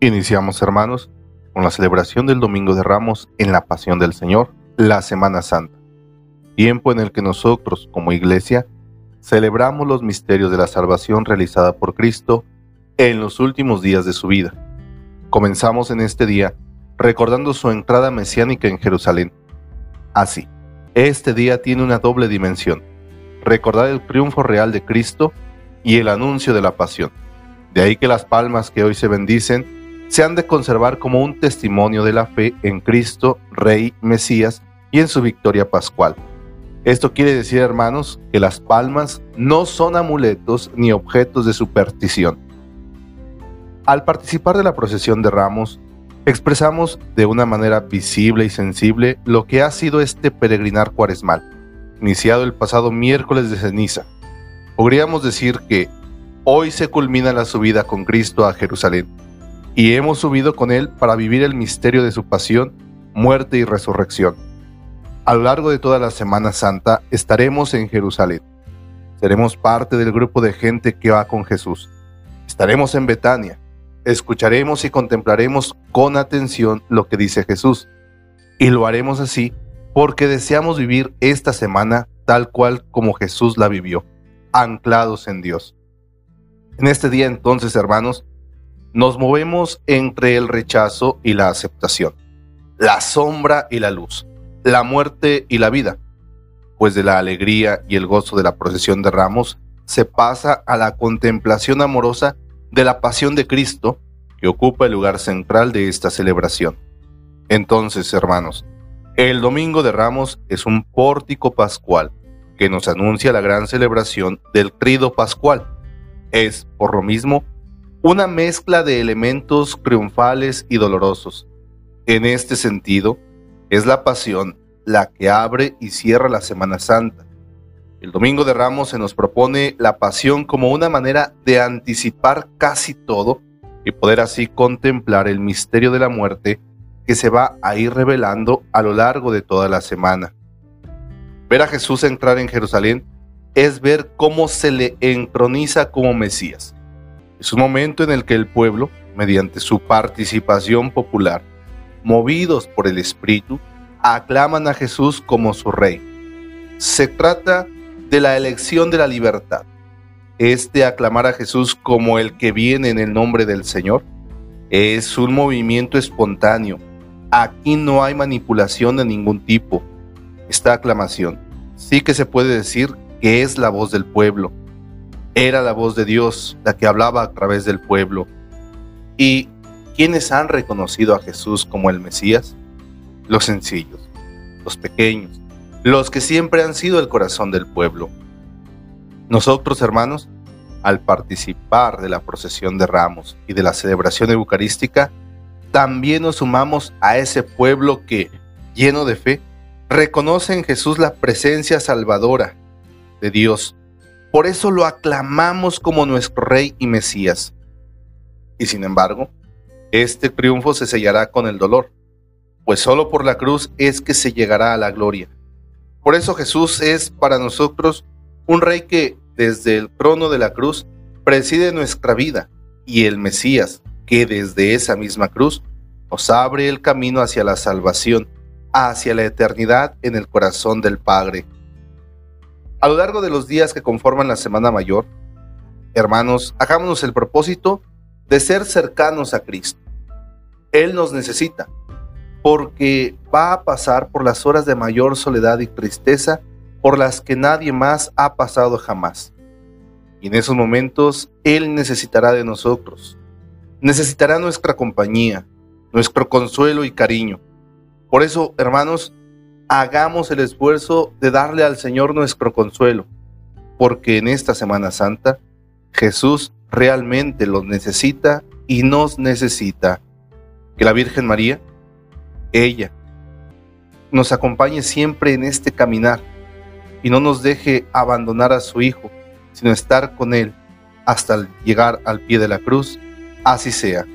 Iniciamos, hermanos, con la celebración del Domingo de Ramos en la Pasión del Señor, la Semana Santa, tiempo en el que nosotros, como Iglesia, celebramos los misterios de la salvación realizada por Cristo en los últimos días de su vida. Comenzamos en este día recordando su entrada mesiánica en Jerusalén. Así, este día tiene una doble dimensión, recordar el triunfo real de Cristo y el anuncio de la pasión. De ahí que las palmas que hoy se bendicen se han de conservar como un testimonio de la fe en Cristo, Rey, Mesías y en su victoria pascual. Esto quiere decir, hermanos, que las palmas no son amuletos ni objetos de superstición. Al participar de la procesión de ramos, expresamos de una manera visible y sensible lo que ha sido este peregrinar cuaresmal, iniciado el pasado miércoles de ceniza. Podríamos decir que hoy se culmina la subida con Cristo a Jerusalén y hemos subido con Él para vivir el misterio de su pasión, muerte y resurrección. A lo largo de toda la Semana Santa estaremos en Jerusalén. Seremos parte del grupo de gente que va con Jesús. Estaremos en Betania. Escucharemos y contemplaremos con atención lo que dice Jesús. Y lo haremos así porque deseamos vivir esta semana tal cual como Jesús la vivió, anclados en Dios. En este día entonces, hermanos, nos movemos entre el rechazo y la aceptación, la sombra y la luz, la muerte y la vida, pues de la alegría y el gozo de la procesión de ramos se pasa a la contemplación amorosa de la pasión de Cristo que ocupa el lugar central de esta celebración. Entonces, hermanos, el Domingo de Ramos es un pórtico pascual que nos anuncia la gran celebración del Trido Pascual. Es, por lo mismo, una mezcla de elementos triunfales y dolorosos. En este sentido, es la pasión la que abre y cierra la Semana Santa. El Domingo de Ramos se nos propone la pasión como una manera de anticipar casi todo y poder así contemplar el misterio de la muerte que se va a ir revelando a lo largo de toda la semana. Ver a Jesús entrar en Jerusalén es ver cómo se le entroniza como Mesías es un momento en el que el pueblo, mediante su participación popular, movidos por el Espíritu, aclaman a Jesús como su rey. Se trata de la elección de la libertad. Este aclamar a Jesús como el que viene en el nombre del Señor es un movimiento espontáneo. Aquí no hay manipulación de ningún tipo. Esta aclamación sí que se puede decir que es la voz del pueblo, era la voz de Dios la que hablaba a través del pueblo. ¿Y quiénes han reconocido a Jesús como el Mesías? Los sencillos, los pequeños, los que siempre han sido el corazón del pueblo. Nosotros, hermanos, al participar de la procesión de ramos y de la celebración eucarística, también nos sumamos a ese pueblo que, lleno de fe, reconoce en Jesús la presencia salvadora de Dios por eso lo aclamamos como nuestro Rey y Mesías. Y sin embargo, este triunfo se sellará con el dolor, pues solo por la cruz es que se llegará a la gloria. Por eso Jesús es para nosotros un Rey que desde el trono de la cruz preside nuestra vida y el Mesías que desde esa misma cruz nos abre el camino hacia la salvación, hacia la eternidad en el corazón del Padre. A lo largo de los días que conforman la Semana Mayor, hermanos, hagámonos el propósito de ser cercanos a Cristo. Él nos necesita, porque va a pasar por las horas de mayor soledad y tristeza por las que nadie más ha pasado jamás. Y en esos momentos Él necesitará de nosotros. Necesitará nuestra compañía, nuestro consuelo y cariño. Por eso, hermanos, hagamos el esfuerzo de darle al Señor nuestro consuelo, porque en esta Semana Santa Jesús realmente lo necesita y nos necesita. Que la Virgen María, ella, nos acompañe siempre en este caminar y no nos deje abandonar a su Hijo, sino estar con Él hasta llegar al pie de la cruz. Así sea.